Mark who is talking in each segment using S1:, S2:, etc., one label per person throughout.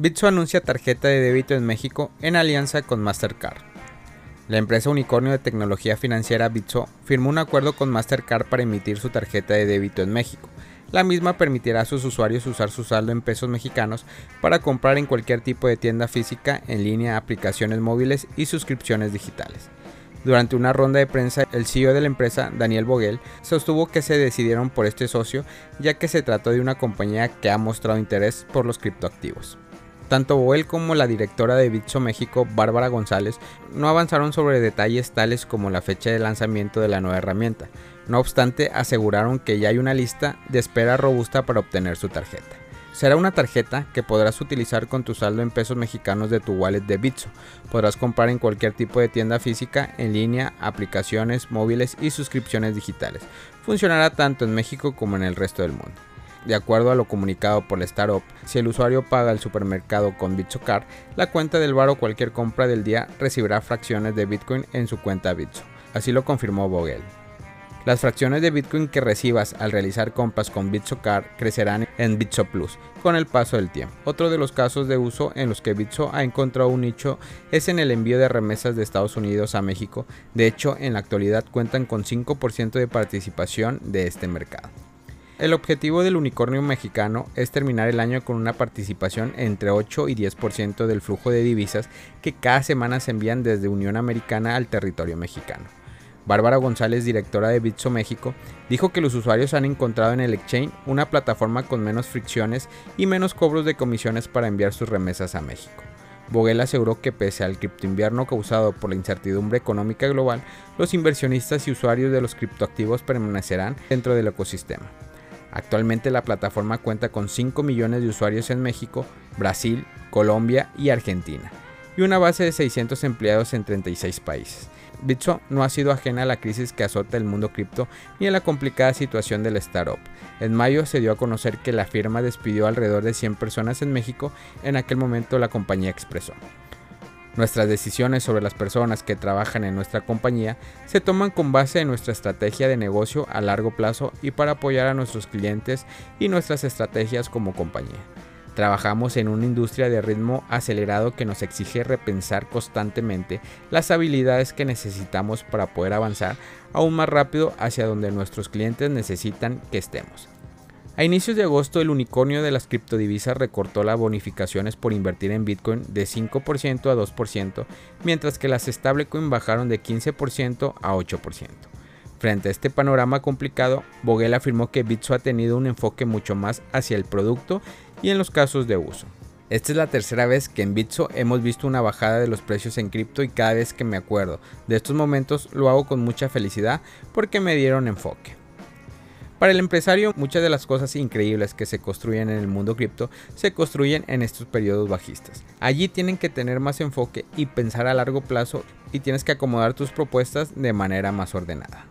S1: Bitso anuncia tarjeta de débito en México en alianza con Mastercard. La empresa unicornio de tecnología financiera Bitso firmó un acuerdo con Mastercard para emitir su tarjeta de débito en México. La misma permitirá a sus usuarios usar su saldo en pesos mexicanos para comprar en cualquier tipo de tienda física, en línea, aplicaciones móviles y suscripciones digitales. Durante una ronda de prensa, el CEO de la empresa, Daniel Boguel, sostuvo que se decidieron por este socio ya que se trató de una compañía que ha mostrado interés por los criptoactivos. Tanto Boel como la directora de Bitso México, Bárbara González, no avanzaron sobre detalles tales como la fecha de lanzamiento de la nueva herramienta. No obstante, aseguraron que ya hay una lista de espera robusta para obtener su tarjeta. Será una tarjeta que podrás utilizar con tu saldo en pesos mexicanos de tu wallet de Bitso. Podrás comprar en cualquier tipo de tienda física, en línea, aplicaciones móviles y suscripciones digitales. Funcionará tanto en México como en el resto del mundo. De acuerdo a lo comunicado por la startup, si el usuario paga el supermercado con BitsoCard, la cuenta del bar o cualquier compra del día recibirá fracciones de Bitcoin en su cuenta Bitso. Así lo confirmó Vogel. Las fracciones de Bitcoin que recibas al realizar compras con BitsoCard crecerán en Bitso Plus con el paso del tiempo. Otro de los casos de uso en los que Bitso ha encontrado un nicho es en el envío de remesas de Estados Unidos a México. De hecho, en la actualidad cuentan con 5% de participación de este mercado. El objetivo del unicornio mexicano es terminar el año con una participación entre 8 y 10% del flujo de divisas que cada semana se envían desde Unión Americana al territorio mexicano. Bárbara González, directora de Bitso México, dijo que los usuarios han encontrado en el exchange una plataforma con menos fricciones y menos cobros de comisiones para enviar sus remesas a México. Boguel aseguró que pese al criptoinvierno causado por la incertidumbre económica global, los inversionistas y usuarios de los criptoactivos permanecerán dentro del ecosistema. Actualmente la plataforma cuenta con 5 millones de usuarios en México, Brasil, Colombia y Argentina, y una base de 600 empleados en 36 países. Bitso no ha sido ajena a la crisis que azota el mundo cripto ni a la complicada situación del startup. En mayo se dio a conocer que la firma despidió alrededor de 100 personas en México, en aquel momento la compañía expresó. Nuestras decisiones sobre las personas que trabajan en nuestra compañía se toman con base en nuestra estrategia de negocio a largo plazo y para apoyar a nuestros clientes y nuestras estrategias como compañía. Trabajamos en una industria de ritmo acelerado que nos exige repensar constantemente las habilidades que necesitamos para poder avanzar aún más rápido hacia donde nuestros clientes necesitan que estemos. A inicios de agosto, el unicornio de las criptodivisas recortó las bonificaciones por invertir en Bitcoin de 5% a 2%, mientras que las stablecoin bajaron de 15% a 8%. Frente a este panorama complicado, Vogel afirmó que Bitso ha tenido un enfoque mucho más hacia el producto y en los casos de uso. Esta es la tercera vez que en Bitso hemos visto una bajada de los precios en cripto y cada vez que me acuerdo de estos momentos lo hago con mucha felicidad porque me dieron enfoque. Para el empresario, muchas de las cosas increíbles que se construyen en el mundo cripto se construyen en estos periodos bajistas. Allí tienen que tener más enfoque y pensar a largo plazo y tienes que acomodar tus propuestas de manera más ordenada.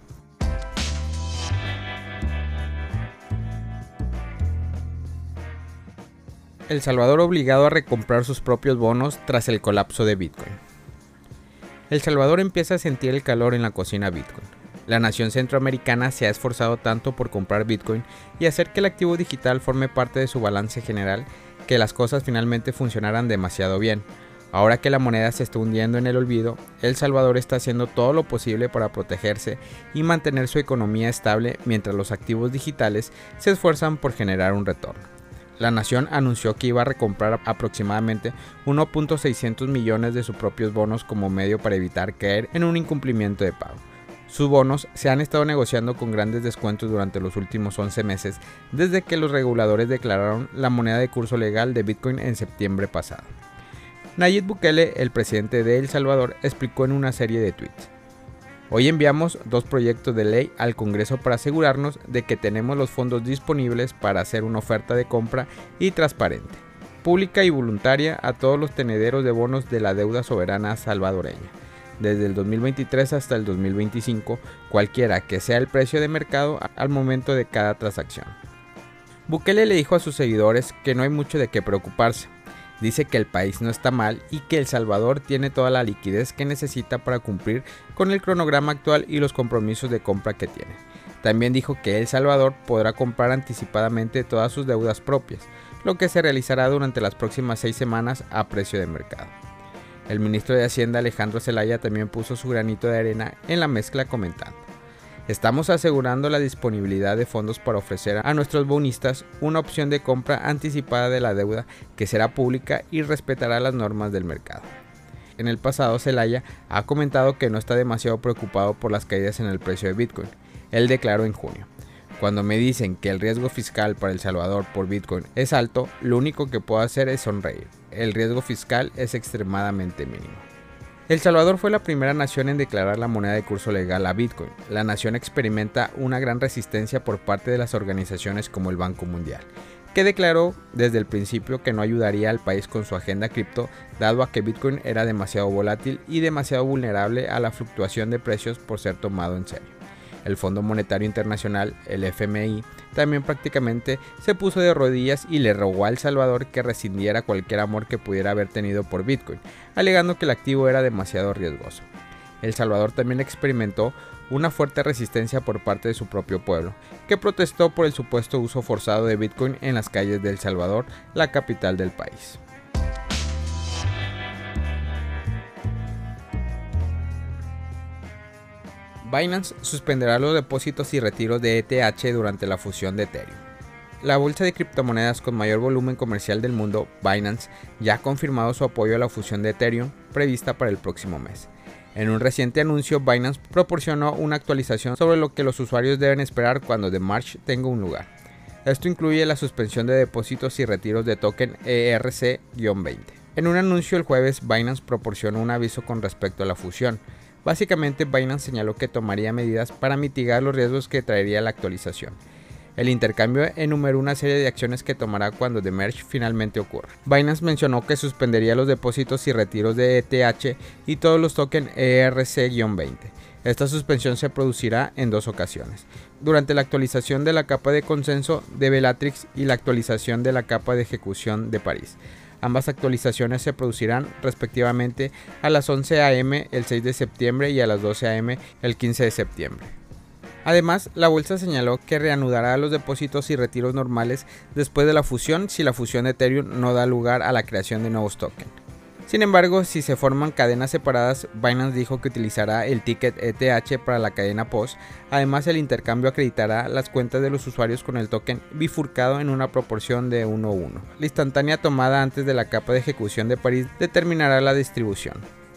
S1: El Salvador obligado a recomprar sus propios bonos tras el colapso de Bitcoin. El Salvador empieza a sentir el calor en la cocina Bitcoin. La nación centroamericana se ha esforzado tanto por comprar Bitcoin y hacer que el activo digital forme parte de su balance general que las cosas finalmente funcionaran demasiado bien. Ahora que la moneda se está hundiendo en el olvido, El Salvador está haciendo todo lo posible para protegerse y mantener su economía estable mientras los activos digitales se esfuerzan por generar un retorno. La nación anunció que iba a recomprar aproximadamente 1.600 millones de sus propios bonos como medio para evitar caer en un incumplimiento de pago. Sus bonos se han estado negociando con grandes descuentos durante los últimos 11 meses, desde que los reguladores declararon la moneda de curso legal de Bitcoin en septiembre pasado. Nayib Bukele, el presidente de El Salvador, explicó en una serie de tweets. Hoy enviamos dos proyectos de ley al Congreso para asegurarnos de que tenemos los fondos disponibles para hacer una oferta de compra y transparente, pública y voluntaria a todos los tenederos de bonos de la deuda soberana salvadoreña desde el 2023 hasta el 2025, cualquiera que sea el precio de mercado al momento de cada transacción. Bukele le dijo a sus seguidores que no hay mucho de qué preocuparse. Dice que el país no está mal y que El Salvador tiene toda la liquidez que necesita para cumplir con el cronograma actual y los compromisos de compra que tiene. También dijo que El Salvador podrá comprar anticipadamente todas sus deudas propias, lo que se realizará durante las próximas seis semanas a precio de mercado. El ministro de Hacienda Alejandro Zelaya también puso su granito de arena en la mezcla comentando. Estamos asegurando la disponibilidad de fondos para ofrecer a nuestros bonistas una opción de compra anticipada de la deuda que será pública y respetará las normas del mercado. En el pasado, Zelaya ha comentado que no está demasiado preocupado por las caídas en el precio de Bitcoin. Él declaró en junio. Cuando me dicen que el riesgo fiscal para El Salvador por Bitcoin es alto, lo único que puedo hacer es sonreír. El riesgo fiscal es extremadamente mínimo. El Salvador fue la primera nación en declarar la moneda de curso legal a Bitcoin. La nación experimenta una gran resistencia por parte de las organizaciones como el Banco Mundial, que declaró desde el principio que no ayudaría al país con su agenda cripto, dado a que Bitcoin era demasiado volátil y demasiado vulnerable a la fluctuación de precios por ser tomado en serio. El Fondo Monetario Internacional, el FMI, también prácticamente se puso de rodillas y le rogó a El Salvador que rescindiera cualquier amor que pudiera haber tenido por Bitcoin, alegando que el activo era demasiado riesgoso. El Salvador también experimentó una fuerte resistencia por parte de su propio pueblo, que protestó por el supuesto uso forzado de Bitcoin en las calles de El Salvador, la capital del país. Binance suspenderá los depósitos y retiros de ETH durante la fusión de Ethereum. La bolsa de criptomonedas con mayor volumen comercial del mundo, Binance, ya ha confirmado su apoyo a la fusión de Ethereum prevista para el próximo mes. En un reciente anuncio, Binance proporcionó una actualización sobre lo que los usuarios deben esperar cuando The March tenga un lugar. Esto incluye la suspensión de depósitos y retiros de token ERC-20. En un anuncio el jueves, Binance proporcionó un aviso con respecto a la fusión, Básicamente, Binance señaló que tomaría medidas para mitigar los riesgos que traería la actualización. El intercambio enumeró una serie de acciones que tomará cuando The Merge finalmente ocurra. Binance mencionó que suspendería los depósitos y retiros de ETH y todos los tokens ERC-20. Esta suspensión se producirá en dos ocasiones, durante la actualización de la capa de consenso de Bellatrix y la actualización de la capa de ejecución de París. Ambas actualizaciones se producirán respectivamente a las 11 am el 6 de septiembre y a las 12 am el 15 de septiembre. Además, la bolsa señaló que reanudará los depósitos y retiros normales después de la fusión si la fusión de Ethereum no da lugar a la creación de nuevos tokens. Sin embargo, si se forman cadenas separadas, Binance dijo que utilizará el ticket ETH para la cadena POS. Además, el intercambio acreditará las cuentas de los usuarios con el token bifurcado en una proporción de 1 1. La instantánea tomada antes de la capa de ejecución de París determinará la distribución.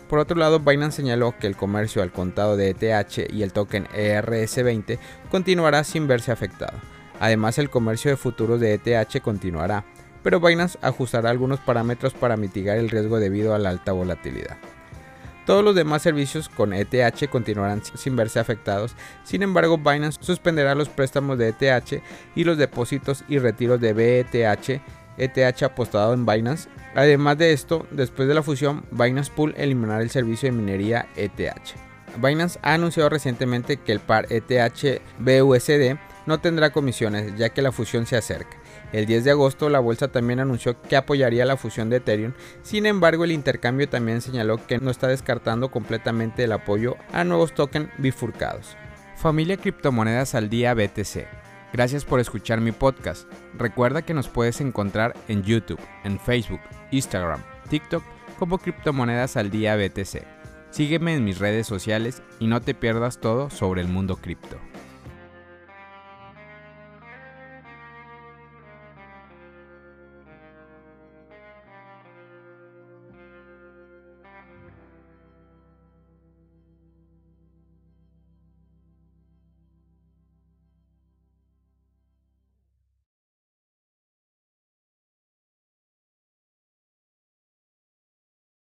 S1: Por otro lado, Binance señaló que el comercio al contado de ETH y el token ERS20 continuará sin verse afectado. Además, el comercio de futuros de ETH continuará pero Binance ajustará algunos parámetros para mitigar el riesgo debido a la alta volatilidad. Todos los demás servicios con ETH continuarán sin verse afectados, sin embargo Binance suspenderá los préstamos de ETH y los depósitos y retiros de BETH, ETH apostado en Binance. Además de esto, después de la fusión, Binance Pool eliminará el servicio de minería ETH. Binance ha anunciado recientemente que el par ETH BUSD no tendrá comisiones ya que la fusión se acerca. El 10 de agosto la bolsa también anunció que apoyaría la fusión de Ethereum, sin embargo el intercambio también señaló que no está descartando completamente el apoyo a nuevos tokens bifurcados. Familia Criptomonedas al Día BTC. Gracias por escuchar mi podcast. Recuerda que nos puedes encontrar en YouTube, en Facebook, Instagram, TikTok como Criptomonedas al Día BTC. Sígueme en mis redes sociales y no te pierdas todo sobre el mundo cripto.